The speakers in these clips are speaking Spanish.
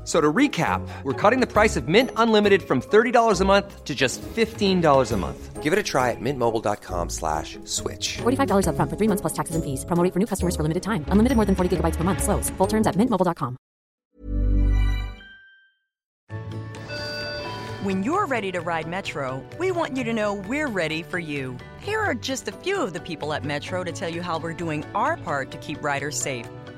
F- So to recap, we're cutting the price of Mint Unlimited from $30 a month to just $15 a month. Give it a try at mintmobile.com slash switch. $45 upfront for three months plus taxes and fees. Promo for new customers for limited time. Unlimited more than 40 gigabytes per month. Slows. Full terms at mintmobile.com. When you're ready to ride Metro, we want you to know we're ready for you. Here are just a few of the people at Metro to tell you how we're doing our part to keep riders safe.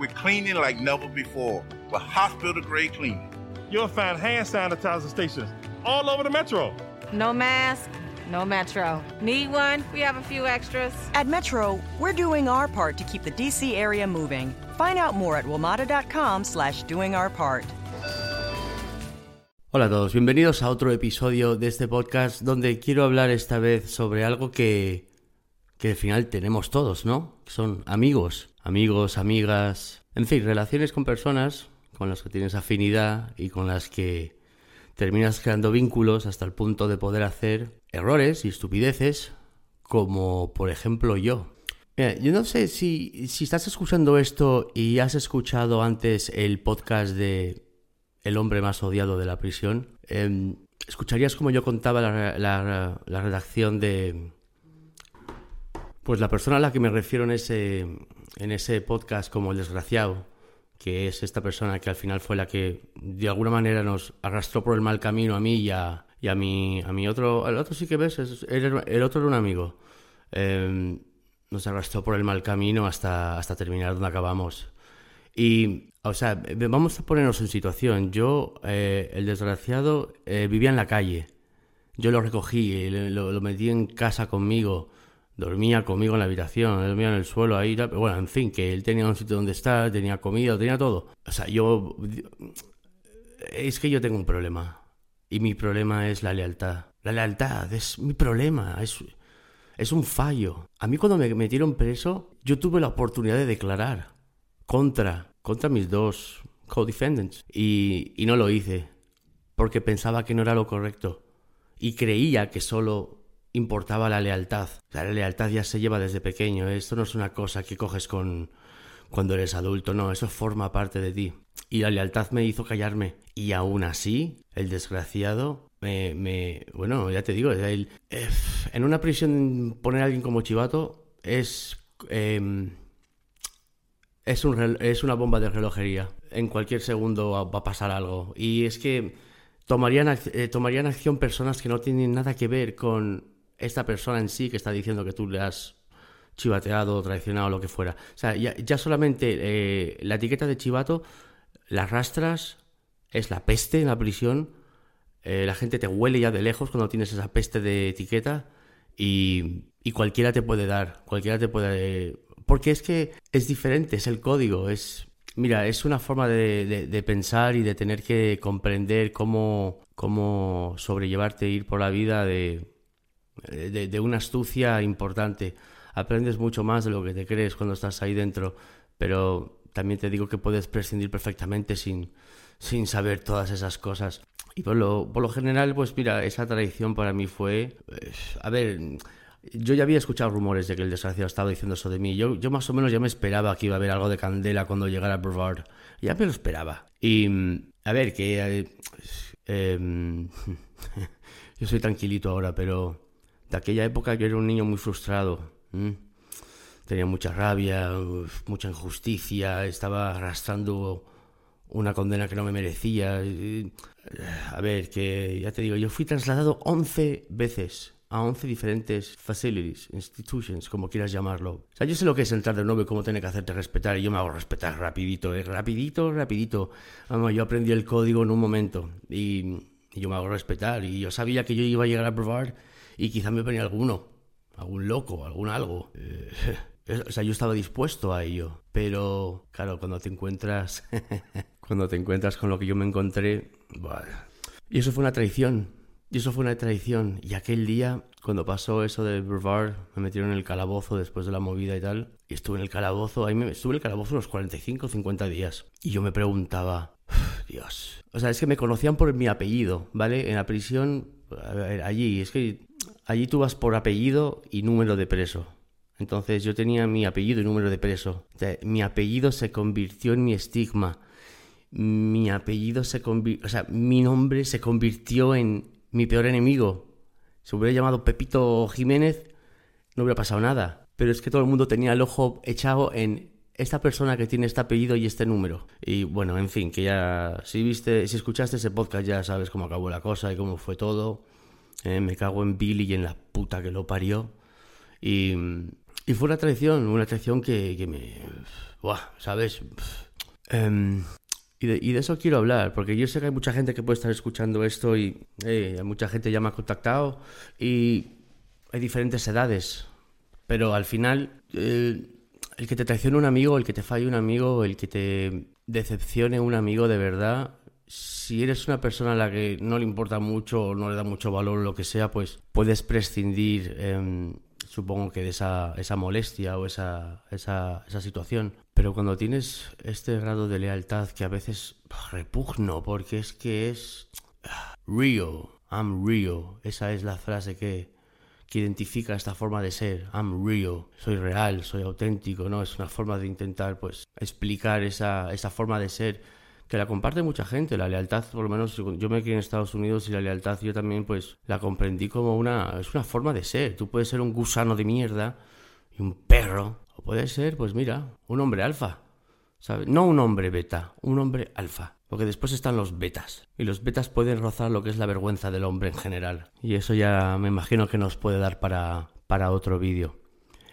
We're cleaning like never before with hospital grade cleaning. You'll find hand sanitizer stations all over the metro. No mask, no metro. Need one? We have a few extras. At Metro, we're doing our part to keep the DC area moving. Find out more at WMATA.com slash doing our part. Hola a todos, bienvenidos a otro episodio de este podcast donde quiero hablar esta vez sobre algo que, que al final tenemos todos, ¿no? Son amigos, amigos, amigas, en fin, relaciones con personas con las que tienes afinidad y con las que terminas creando vínculos hasta el punto de poder hacer errores y estupideces como por ejemplo yo. Mira, yo no sé si, si estás escuchando esto y has escuchado antes el podcast de El hombre más odiado de la prisión, eh, escucharías como yo contaba la, la- la redacción de... Pues la persona a la que me refiero en ese, en ese podcast como el desgraciado, que es esta persona que al final fue la que de alguna manera nos arrastró por el mal camino a mí y a, y a mi, a mi otro... El otro sí que ves, es- era- el otro era un amigo. Eh, nos arrastró por el mal camino hasta, hasta terminar donde acabamos. Y, o sea, vamos a ponernos en situación. Yo, eh, el desgraciado, eh, vivía en la calle. Yo lo recogí, lo metí en casa conmigo, dormía conmigo en la habitación, dormía en el suelo ahí, pero bueno, en fin, que él tenía un sitio donde estar, tenía comida, tenía todo. O sea, yo... Es que yo tengo un problema. Y mi problema es la lealtad. La lealtad es mi problema, es, es un fallo. A mí cuando me metieron preso, yo tuve la oportunidad de declarar contra, contra mis dos co-defendants. Y, y no lo hice, porque pensaba que no era lo correcto. Y creía que solo importaba la lealtad. La lealtad ya se lleva desde pequeño. Esto no es una cosa que coges con cuando eres adulto, no, eso forma parte de ti. Y la lealtad me hizo callarme. Y aún así, el desgraciado me... bueno, ya te digo, eh, en una prisión poner a alguien como chivato es... em, es, un es una bomba de relojería. En cualquier segundo va, a pasar algo. Y es que tomarían, eh, tomarían acción personas que no tienen nada que ver con esta persona en sí que está diciendo que tú le has chivateado, traicionado, lo que fuera. O sea, ya, solamente eh, la etiqueta de chivato la arrastras, es la peste en la prisión. eh, la gente te huele ya de lejos cuando tienes esa peste de etiqueta y, y cualquiera te puede dar, cualquiera te puede... Porque es que es diferente, es el código, es... mira, es una forma de, pensar y de tener que comprender cómo, cómo sobrellevarte ir por la vida de, de, de una astucia importante. Aprendes mucho más de lo que te crees cuando estás ahí dentro, pero también te digo que puedes prescindir perfectamente sin, sin saber todas esas cosas. Y por lo, por lo general, pues mira, esa tradición para mí fue, pues, a ver, yo ya había escuchado rumores de que el desgraciado estaba diciendo eso de mí. Yo, yo más o menos ya me esperaba que iba a haber algo de candela cuando llegara Brevard. Ya me lo esperaba. Y, a ver, que... Eh, em, yo soy tranquilito ahora, pero de aquella época yo era un niño muy frustrado. Tenía mucha rabia, mucha injusticia, estaba arrastrando una condena que no me merecía. A ver, que ya te digo, yo fui trasladado 11 veces a 11 diferentes facilities, institutions, como quieras llamarlo. O sea, yo sé lo que es entrar de nuevo y cómo tiene que hacerte respetar, y yo me hago respetar rapidito, ¿eh? rapidito, rapidito. Vamos, yo aprendí el código en un momento, y, yo me hago respetar, y yo sabía que yo iba a llegar a probar, y quizá me venía alguno, algún loco, algún algo. Eh, o sea, yo estaba dispuesto a ello, pero claro, cuando te encuentras, cuando te encuentras con lo que yo me encontré, y eso fue una traición, y eso fue una traición. Y aquel día, cuando pasó eso de Brevard, me metieron en el calabozo después de la movida y tal. Y estuve en el calabozo, ahí me, estuve en el calabozo unos 45 o 50 días. Y yo me preguntaba, Dios. O sea, es que me conocían por mi apellido, ¿vale? En la prisión, allí, es que allí tú vas por apellido y número de preso. Entonces yo tenía mi apellido y número de preso. mi apellido se convirtió en mi estigma. Mi apellido se o sea, mi nombre se convirtió en mi peor enemigo. Si hubiera llamado Pepito Jiménez, no hubiera pasado nada. Pero es que todo el mundo tenía el ojo echado en esta persona que tiene este apellido y este número. Y bueno, en fin, que ya, si viste, si escuchaste ese podcast ya sabes cómo acabó la cosa y cómo fue todo. Eh, me cago en Billy y en la puta que lo parió. Y, y fue una traición, una traición que, que me... Buah, ¿sabes? Eh, y de, eso quiero hablar, porque yo sé que hay mucha gente que puede estar escuchando esto y eh, mucha gente ya me ha contactado y hay diferentes edades, pero al final el que te traicione un amigo, el que te falle un amigo, el que te decepcione un amigo de verdad, si eres una persona a la que no le importa mucho o no le da mucho valor lo que sea, pues puedes prescindir. Em, supongo que de esa, esa molestia o esa, esa, esa, situación. Pero cuando tienes este grado de lealtad que a veces repugno, porque es que es real, I'm real, esa es la frase que, que identifica esta forma de ser, I'm real, soy real, soy auténtico, ¿no? Es una forma de intentar, pues, explicar esa, esa forma de ser que la comparte mucha gente. La lealtad, por lo menos yo me quedé en Estados Unidos y la lealtad yo también pues la comprendí como una, es una forma de ser. Tú puedes ser un gusano de mierda y un perro, o puedes ser, pues mira, un hombre alfa. No un hombre beta, un hombre alfa. Porque después están los betas. Y los betas pueden rozar lo que es la vergüenza del hombre en general. Y eso ya me imagino que nos puede dar para, para otro vídeo.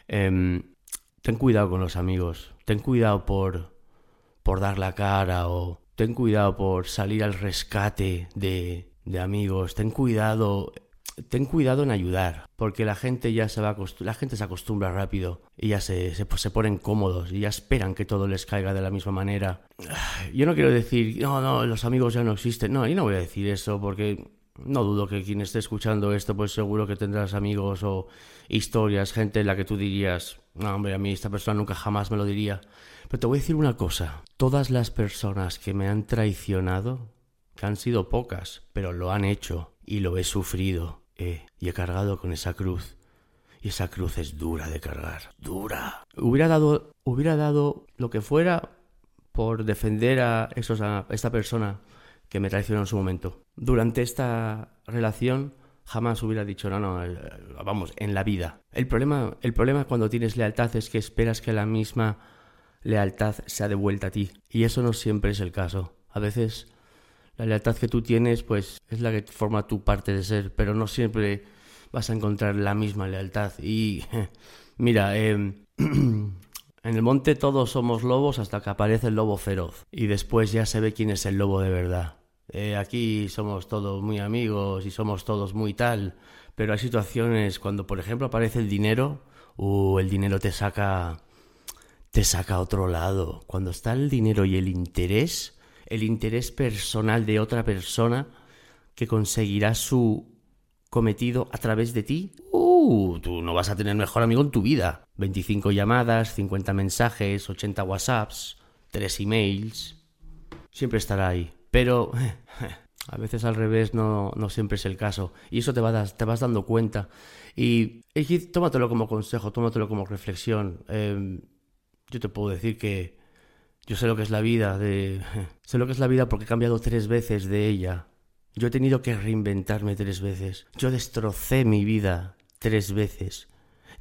Em, ten cuidado con los amigos. Ten cuidado por, por dar la cara o ten cuidado por salir al rescate de, de amigos, ten cuidado ten cuidado en ayudar, porque la gente ya se va la gente se acostumbra rápido y ya se, se, se, ponen cómodos y ya esperan que todo les caiga de la misma manera. Yo no quiero decir, no, no, los amigos ya no existen. No, yo no voy a decir eso porque no dudo que quien esté escuchando esto, pues seguro que tendrás amigos o historias, gente en la que tú dirías, no, hombre, a mí esta persona nunca jamás me lo diría. Pero te voy a decir una cosa, todas las personas que me han traicionado, que han sido pocas, pero lo han hecho y lo he sufrido, eh, y he cargado con esa cruz. Y esa cruz es dura de cargar, dura. Hubiera dado, hubiera dado lo que fuera por defender a, esos, a esta persona que me traicionó en su momento. Durante esta relación jamás hubiera dicho, no, no, vamos, en la vida. El problema, el problema cuando tienes lealtad es que esperas que la misma lealtad sea devuelta a ti. Y eso no siempre es el caso. A veces la lealtad que tú tienes, pues es la que forma tu parte de ser, pero no siempre vas a encontrar la misma lealtad. Y mira, em, en el monte todos somos lobos hasta que aparece el lobo feroz. Y después ya se ve quién es el lobo de verdad. Eh, aquí somos todos muy amigos y somos todos muy tal, pero hay situaciones cuando, por ejemplo, aparece el dinero, o el dinero te saca te saca a otro lado. Cuando está el dinero y el interés, el interés personal de otra persona que conseguirá su cometido a través de ti, uh, tú no vas a tener mejor amigo en tu vida. 25 llamadas, 50 mensajes, 80 WhatsApps, 3 emails. Siempre estará ahí. Pero a veces al revés no, no siempre es el caso. Y eso te, vas, te vas dando cuenta. Y, tómatelo como consejo, tómatelo como reflexión. Em, yo te puedo decir que yo sé lo que es la vida, de... sé lo que es la vida porque he cambiado tres veces de ella. Yo he tenido que reinventarme tres veces. Yo destrocé mi vida tres veces.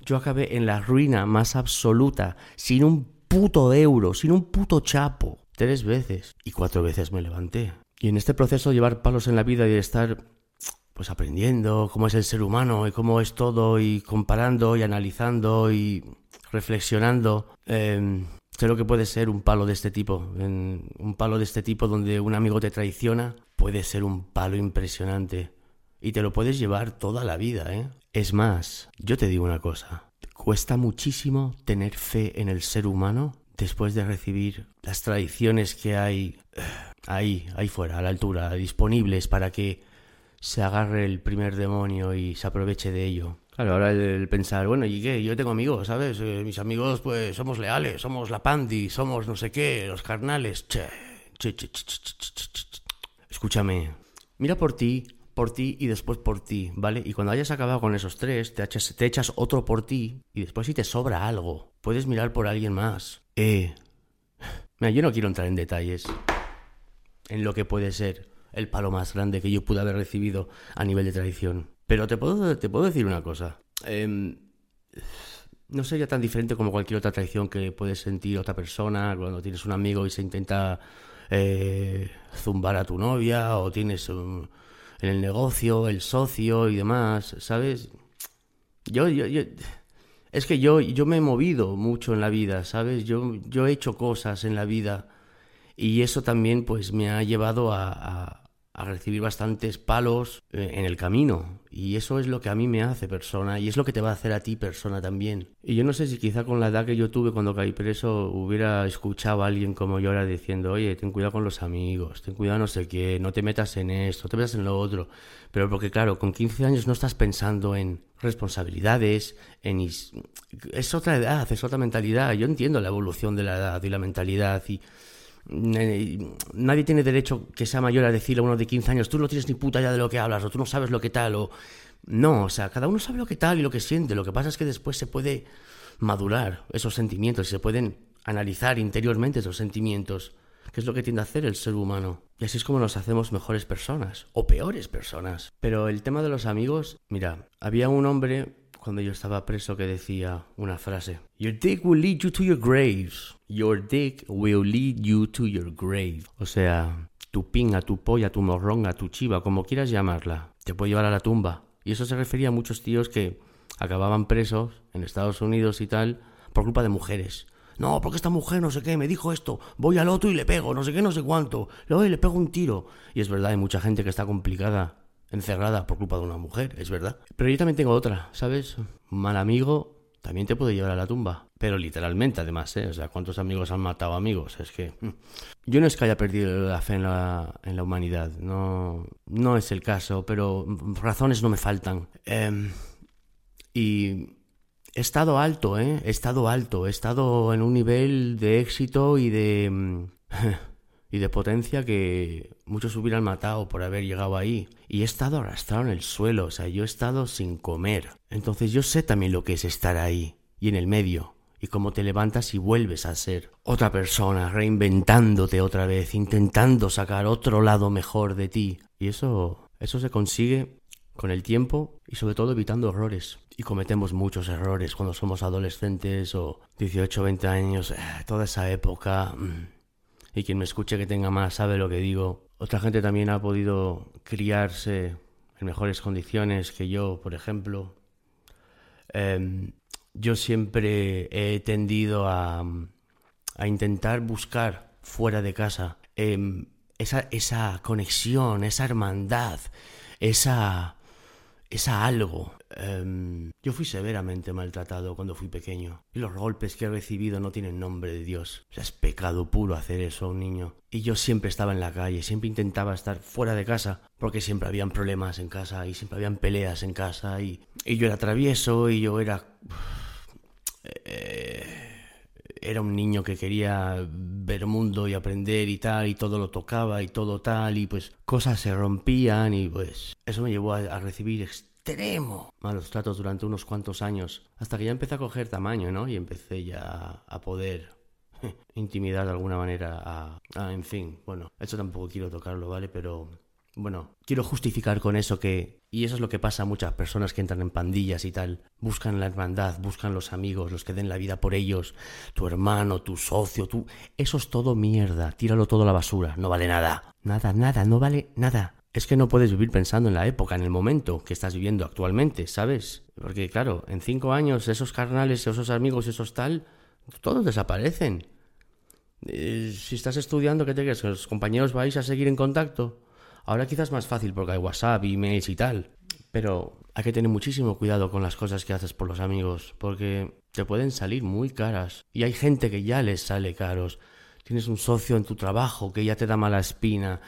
Yo acabé en la ruina más absoluta, sin un puto euro, sin un puto chapo. Tres veces. Y cuatro veces me levanté. Y en este proceso de llevar palos en la vida y de estar pues aprendiendo cómo es el ser humano y cómo es todo y comparando y analizando y reflexionando, eh, Sé lo que puede ser un palo de este tipo. un palo de este tipo donde un amigo te traiciona puede ser un palo impresionante. Y te lo puedes llevar toda la vida, ¿eh? Es más, yo te digo una cosa. Cuesta muchísimo tener fe en el ser humano después de recibir las tradiciones que hay eh, ahí, ahí fuera, a la altura, disponibles para que se agarre el primer demonio y se aproveche de ello. Claro, ahora el, pensar, bueno, ¿y qué? Yo tengo amigos, ¿sabes? Eh, mis amigos, pues, somos leales, somos la pandi, somos no sé qué, los carnales. Che, che, che, Escúchame, mira por ti, por ti y después por ti, ¿vale? Y cuando hayas acabado con esos tres, te echas, te echas otro por ti y después si te sobra algo, puedes mirar por alguien más. Eh. Mira, yo no quiero entrar en detalles en lo que puede ser el palo más grande que yo pude haber recibido a nivel de traición. Pero te puedo, te puedo decir una cosa. Em, no sería tan diferente como cualquier otra traición que puedes sentir otra persona cuando tienes un amigo y se intenta eh, zumbar a tu novia o tienes en el negocio el socio y demás, ¿sabes? Yo, yo, yo, es que yo, yo me he movido mucho en la vida, ¿sabes? Yo, yo he hecho cosas en la vida y eso también pues me ha llevado a recibir bastantes palos eh, en el camino. Y eso es lo que a mí me hace persona y es lo que te va a hacer a ti persona también. Y yo no sé si quizá con la edad que yo tuve cuando caí preso hubiera escuchado a alguien como yo ahora diciendo, oye, ten cuidado con los amigos, ten cuidado no sé qué, no te metas en esto, no te metas en lo otro. Pero porque claro, con 15 años no estás pensando en responsabilidades, en... Es otra edad, es otra mentalidad. Yo entiendo la evolución de la edad y la mentalidad y nadie tiene derecho que sea mayor a decirle a uno de 15 años, tú no tienes ni puta idea de lo que hablas, o tú no sabes lo que tal, o... No, o sea, cada uno sabe lo que tal y lo que siente. Lo que pasa es que después se puede madurar esos sentimientos y se pueden analizar interiormente esos sentimientos, que es lo que tiende a hacer el ser humano. Y así es como nos hacemos mejores personas, o peores personas. Pero el tema de los amigos, mira, había un hombre cuando yo estaba preso que decía una frase. Your dick will lead you to your graves. Your dick will lead you to your grave. O sea, tu pinga, tu polla, tu morronga, tu chiva, como quieras llamarla, te puede llevar a la tumba. Y eso se refería a muchos tíos que acababan presos en Estados Unidos y tal por culpa de mujeres. No, porque esta mujer no sé qué, me dijo esto, voy al otro y le pego, no sé qué, no sé cuánto, le doy y le pego un tiro. Y es verdad, hay mucha gente que está complicada encerrada por culpa de una mujer, es verdad. Pero yo también tengo otra, ¿sabes? Mal amigo también te puede llevar a la tumba. Pero literalmente, además, ¿eh? O sea, ¿cuántos amigos han matado amigos? Es que... Mm. Yo no es que haya perdido la fe en la, en la humanidad, no, no es el caso, pero razones no me faltan. Em, y he estado alto, ¿eh? He estado alto, he estado en un nivel de éxito y de... Y de potencia que muchos hubieran matado por haber llegado ahí. Y he estado arrastrado en el suelo, o sea, yo he estado sin comer. Entonces yo sé también lo que es estar ahí y en el medio. Y cómo te levantas y vuelves a ser otra persona, reinventándote otra vez, intentando sacar otro lado mejor de ti. Y eso, eso se consigue con el tiempo y sobre todo evitando errores. Y cometemos muchos errores cuando somos adolescentes o 18, 20 años, eh, toda esa época. Mm, y quien me escuche que tenga más sabe lo que digo. Otra gente también ha podido criarse en mejores condiciones que yo, por ejemplo. Em, yo siempre he tendido a, intentar buscar fuera de casa em, esa conexión, esa hermandad, esa, esa algo. Em, yo fui severamente maltratado cuando fui pequeño. Y los golpes que he recibido no tienen nombre de Dios. O sea, es pecado puro hacer eso a un niño. Y yo siempre estaba en la calle, siempre intentaba estar fuera de casa, porque siempre habían problemas en casa y siempre habían peleas en casa. Y, y yo era travieso y yo era... Eh, era un niño que quería ver mundo y aprender y tal, y todo lo tocaba y todo tal, y pues cosas se rompían y pues eso me llevó a, recibir extremo malos tratos durante unos cuantos años, hasta que ya empecé a coger tamaño, ¿no? Y empecé ya a poder intimidar de alguna manera a, a, en fin, bueno, eso tampoco quiero tocarlo, ¿vale? Pero bueno, quiero justificar con eso que, y eso es lo que pasa a muchas personas que entran en pandillas y tal, buscan la hermandad, buscan los amigos, los que den la vida por ellos, tu hermano, tu socio, tú, eso es todo mierda, tíralo todo a la basura, no vale nada, nada, nada, no vale nada. Es que no puedes vivir pensando en la época, en el momento que estás viviendo actualmente, ¿sabes? Porque claro, en cinco años esos carnales, esos amigos, esos tal, todos desaparecen. Eh, si estás estudiando, ¿qué te crees? ¿Que los compañeros vais a seguir en contacto? Ahora quizás más fácil porque hay WhatsApp, emails y tal, pero hay que tener muchísimo cuidado con las cosas que haces por los amigos, porque te pueden salir muy caras. Y hay gente que ya les sale caros. Tienes un socio en tu trabajo que ya te da mala espina.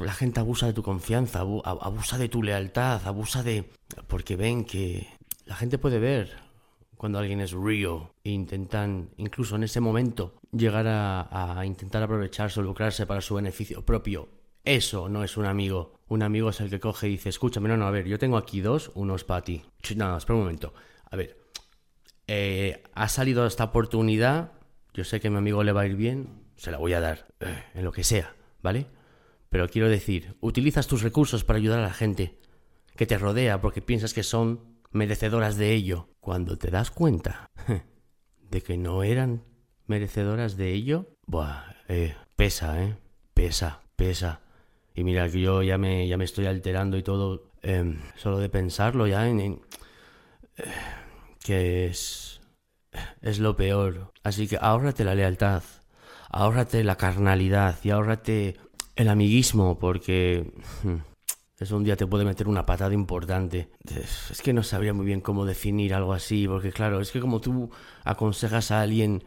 La gente abusa de tu confianza, abusa de tu lealtad, abusa de... porque ven que la gente puede ver cuando alguien es real e intentan, incluso en ese momento, llegar a, a intentar aprovecharse o lucrarse para su beneficio propio eso no es un amigo. Un amigo es el que coge y dice, escúchame, no, no, a ver, yo tengo aquí dos, unos para ti. No, espera un momento. A ver, eh, ha salido esta oportunidad, yo sé que a mi amigo le va a ir bien, se la voy a dar, eh, en lo que sea, ¿vale? Pero quiero decir, utilizas tus recursos para ayudar a la gente que te rodea porque piensas que son merecedoras de ello. Cuando te das cuenta de que no eran merecedoras de ello, buah, eh, pesa, ¿eh? Pesa, pesa. Y mira que yo ya me, ya me estoy alterando y todo, em, solo de pensarlo ya en, que es, es lo peor. Así que ahórrate la lealtad, ahórrate la carnalidad y ahórrate el amiguismo porque hmm, eso un día te puede meter una patada importante. Es que no sabría muy bien cómo definir algo así, porque claro, es que como tú aconsejas a alguien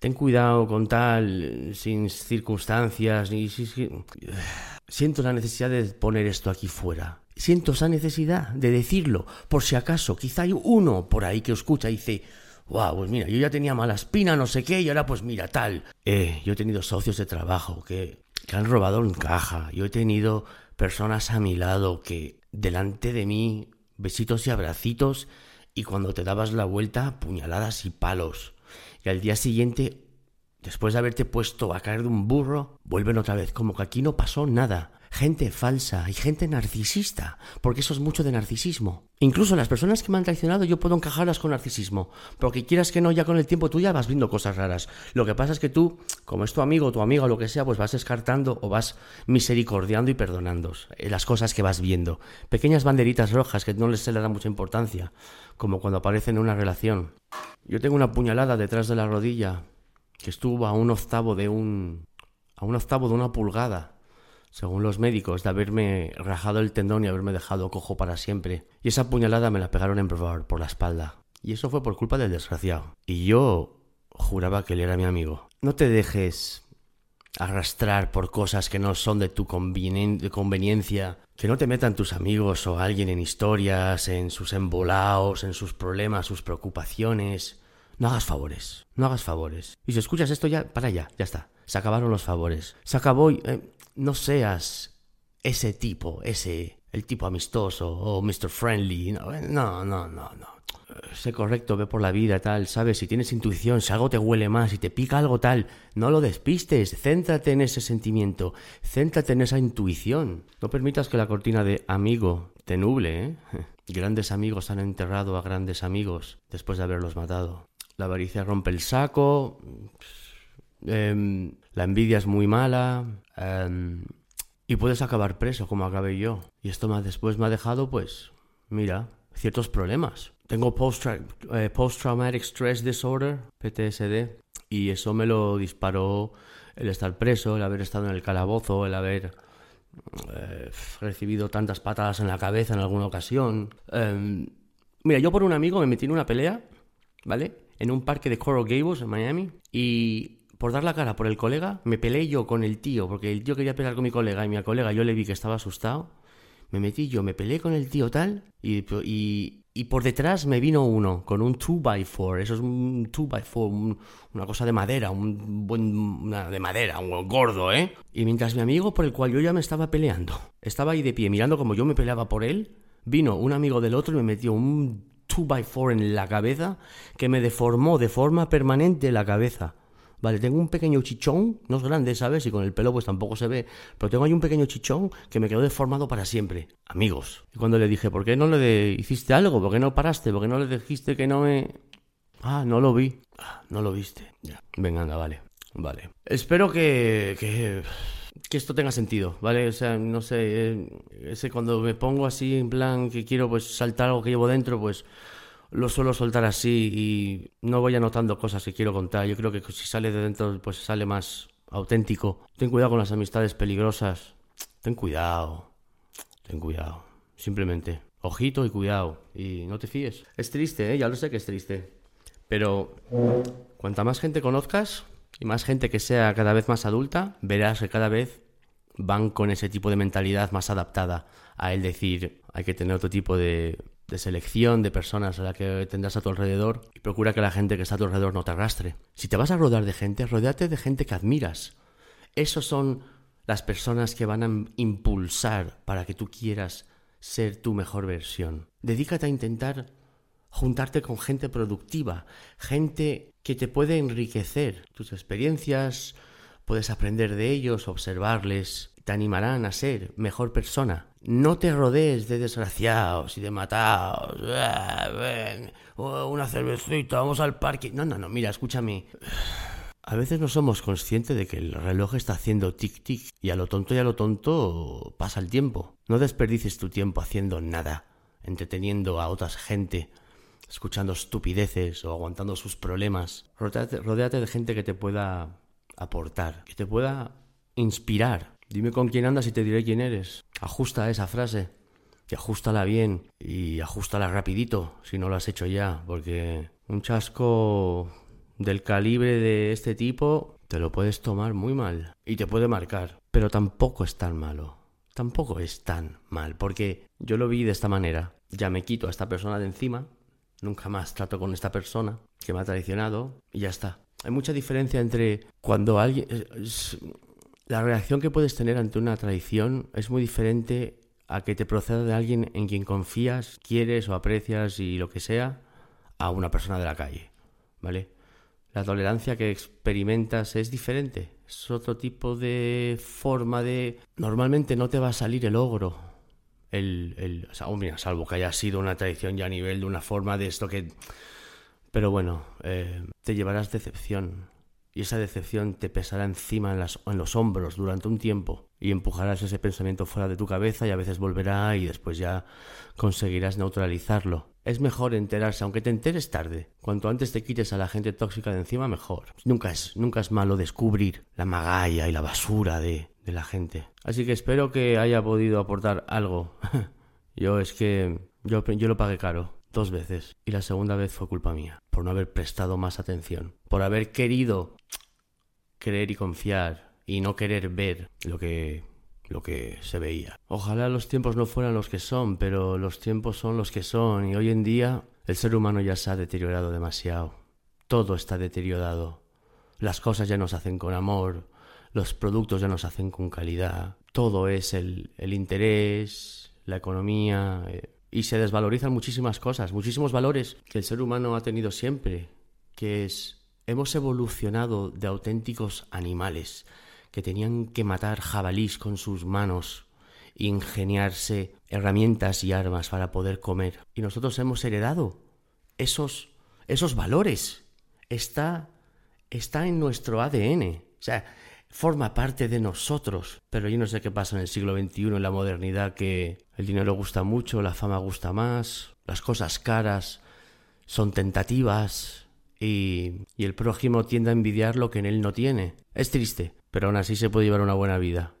ten cuidado con tal, sin circunstancias, ni... Siento la necesidad de poner esto aquí fuera. Siento esa necesidad de decirlo, por si acaso, quizá hay uno por ahí que escucha y dice, wow, pues mira, yo ya tenía mala espina, no sé qué, y ahora pues mira, tal. Eh, yo he tenido socios de trabajo que, que han robado en caja, yo he tenido personas a mi lado que delante de mí, besitos y abracitos, y cuando te dabas la vuelta, puñaladas y palos y al día siguiente, después de haberte puesto a caer de un burro, vuelven otra vez, como que aquí no pasó nada. Gente falsa y gente narcisista, porque eso es mucho de narcisismo. Incluso las personas que me han traicionado yo puedo encajarlas con narcisismo, porque quieras que no, ya con el tiempo tú ya vas viendo cosas raras. Lo que pasa es que tú, como es tu amigo, tu amiga o lo que sea, pues vas descartando o vas misericordiando y perdonando eh, las cosas que vas viendo. Pequeñas banderitas rojas que no les se le da mucha importancia, como cuando aparecen en una relación. Yo tengo una puñalada detrás de la rodilla que estuvo a un octavo de un a un octavo de una pulgada, según los médicos, de haberme rajado el tendón y haberme dejado cojo para siempre. Y esa puñalada me la pegaron en Brevard por la espalda. Y eso fue por culpa del desgraciado. Y yo juraba que él era mi amigo. No te dejes arrastrar por cosas que no son de tu conveniencia, que no te metan tus amigos o alguien en historias, en sus embolaos, en sus problemas, sus preocupaciones. No hagas favores, no hagas favores. Y si escuchas esto ya, para ya, ya está. Se acabaron los favores. Se acabó. Eh, no seas ese tipo, ese, el tipo amistoso o Mr. Friendly. No, no, no, no. no sé correcto, ve por la vida, tal, sabes, si tienes intuición, si algo te huele más, si te pica algo tal, no lo despistes, céntrate en ese sentimiento, céntrate en esa intuición. No permitas que la cortina de amigo te nuble, ¿eh? Grandes amigos han enterrado a grandes amigos después de haberlos matado. La avaricia rompe el saco, em, la envidia es muy mala, em, y puedes acabar preso como acabé yo. Y esto más después me ha dejado, pues, mira, ciertos problemas. Tengo eh, Post-Traumatic Stress Disorder, PTSD, y eso me lo disparó el estar preso, el haber estado en el calabozo, el haber eh, recibido tantas patadas en la cabeza en alguna ocasión. Em, mira, yo por un amigo me metí en una pelea, ¿vale? En un parque de Coral Gables en Miami y por dar la cara por el colega me peleé yo con el tío, porque el tío quería pelear con mi colega y mi colega yo le vi que estaba asustado. Me metí yo, me peleé con el tío tal y, y, por detrás me vino uno con un 2x4. Eso es un 2x4, una cosa de madera, un buen. Una de madera, un gordo, ¿eh? Y mientras mi amigo, por el cual yo ya me estaba peleando, estaba ahí de pie mirando como yo me peleaba por él, vino un amigo del otro y me metió un 2x4 en la cabeza que me deformó de forma permanente la cabeza. Vale, tengo un pequeño chichón, no es grande, ¿sabes? Y con el pelo pues tampoco se ve, pero tengo ahí un pequeño chichón que me quedó deformado para siempre. Amigos. Y cuando le dije, ¿por qué no le hiciste algo? ¿Por qué no paraste? ¿Por qué no le dijiste que no me... Ah, no lo vi. Ah, no lo viste. Ya. Venga, anda, vale. Vale. Espero que... que... Que esto tenga sentido, ¿vale? O sea, no sé, eh, ese cuando me pongo así en plan que quiero pues saltar algo que llevo dentro, pues lo suelo soltar así y no voy anotando cosas que quiero contar. Yo creo que si sale de dentro, pues sale más auténtico. Ten cuidado con las amistades peligrosas. Ten cuidado. Ten cuidado. Simplemente. Ojito y cuidado. Y no te fíes. Es triste, ¿eh? Ya lo sé que es triste. Pero cuanta más gente conozcas y más gente que sea cada vez más adulta, verás que cada vez van con ese tipo de mentalidad más adaptada a el decir hay que tener otro tipo de de selección de personas a la que tendrás a tu alrededor y procura que la gente que está a tu alrededor no te arrastre. Si te vas a rodear de gente, rodeate de gente que admiras. Esos son las personas que van a impulsar para que tú quieras ser tu mejor versión. Dedícate a intentar juntarte con gente productiva, gente que te puede enriquecer tus experiencias, puedes aprender de ellos, observarles, te animarán a ser mejor persona. No te rodees de desgraciados y de matados. ven, una cervecita, vamos al parque. No, no, no, mira, escúchame. A veces no somos conscientes de que el reloj está haciendo tic-tic y a lo tonto y a lo tonto pasa el tiempo. No desperdices tu tiempo haciendo nada, entreteniendo a otra gente, escuchando estupideces o aguantando sus problemas. Rodéate, de gente que te pueda aportar, que te pueda inspirar. Dime con quién andas y te diré quién eres. Ajusta esa frase. Y ajustala bien. Y ajustala rapidito si no lo has hecho ya. Porque un chasco del calibre de este tipo te lo puedes tomar muy mal. Y te puede marcar. Pero tampoco es tan malo. Tampoco es tan mal. Porque yo lo vi de esta manera. Ya me quito a esta persona de encima. Nunca más trato con esta persona que me ha traicionado. Y ya está. Hay mucha diferencia entre cuando alguien... La reacción que puedes tener ante una traición es muy diferente a que te proceda de alguien en quien confías, quieres o aprecias y lo que sea, a una persona de la calle, ¿vale? La tolerancia que experimentas es diferente, es otro tipo de forma de... Normalmente no te va a salir el ogro, el, el salvo que haya sido una traición ya a nivel de una forma de esto que... Pero bueno, eh, te llevarás decepción, y esa decepción te pesará encima en, los hombros durante un tiempo y empujarás ese pensamiento fuera de tu cabeza y a veces volverá y después ya conseguirás neutralizarlo. Es mejor enterarse, aunque te enteres tarde. Cuanto antes te quites a la gente tóxica de encima, mejor. Nunca es, nunca es malo descubrir la magalla y la basura de, de la gente. Así que espero que haya podido aportar algo. yo es que yo, yo lo pagué caro dos veces y la segunda vez fue culpa mía, por no haber prestado más atención, por haber querido creer y confiar y no querer ver lo que lo que se veía. Ojalá los tiempos no fueran los que son, pero los tiempos son los que son y hoy en día el ser humano ya se ha deteriorado demasiado. Todo está deteriorado. Las cosas ya no se hacen con amor, los productos ya no se hacen con calidad. Todo es el, el interés, la economía, eh, y se desvalorizan muchísimas cosas, muchísimos valores que el ser humano ha tenido siempre, que es hemos evolucionado de auténticos animales que tenían que matar jabalís con sus manos ingeniarse herramientas y armas para poder comer. Y nosotros hemos heredado esos esos valores. Está está en nuestro ADN. O sea, forma parte de nosotros. Pero yo no sé qué pasa en el siglo XXI, en la modernidad, que el dinero gusta mucho, la fama gusta más, las cosas caras son tentativas y, y el prójimo tiende a envidiar lo que en él no tiene. Es triste, pero aún así se puede llevar una buena vida.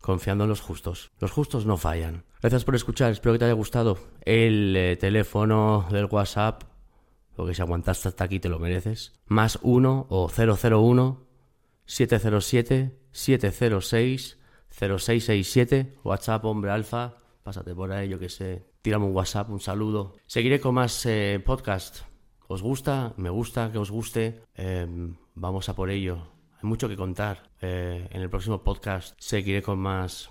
confiando en los justos. Los justos no fallan. Gracias por escuchar, espero que te haya gustado. El eh, teléfono del WhatsApp, porque si aguantaste hasta aquí te lo mereces. Más 1 o 001 707 706 0667 WhatsApp hombre alfa. Pásate por ahí, yo que sé. Tírame un WhatsApp, un saludo. Seguiré con más eh, podcast. ¿Os gusta? Me gusta que os guste. Em, vamos a por ello. Hay mucho que contar. Eh, en el próximo podcast seguiré con más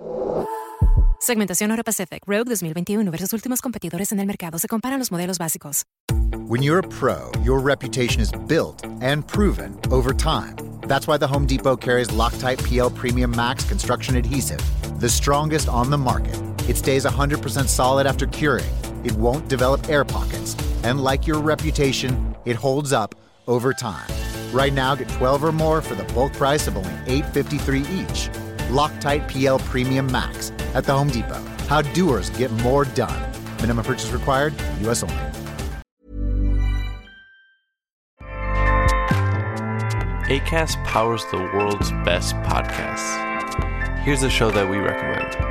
Segmentación Euro Pacific Rogue 2021 versus últimos competidores en el mercado. Se comparan los modelos básicos. When you're a pro, your reputation is built and proven over time. That's why the Home Depot carries Loctite PL Premium Max construction adhesive, the strongest on the market. It stays 100% solid after curing. It won't develop air pockets. And like your reputation, it holds up over time. Right now, get 12 or more for the bulk price of only $8.53 each. Loctite PL Premium Max at the Home Depot. How doers get more done. Minimum purchase required, U.S. only. ACAST powers the world's best podcasts. Here's a show that we recommend.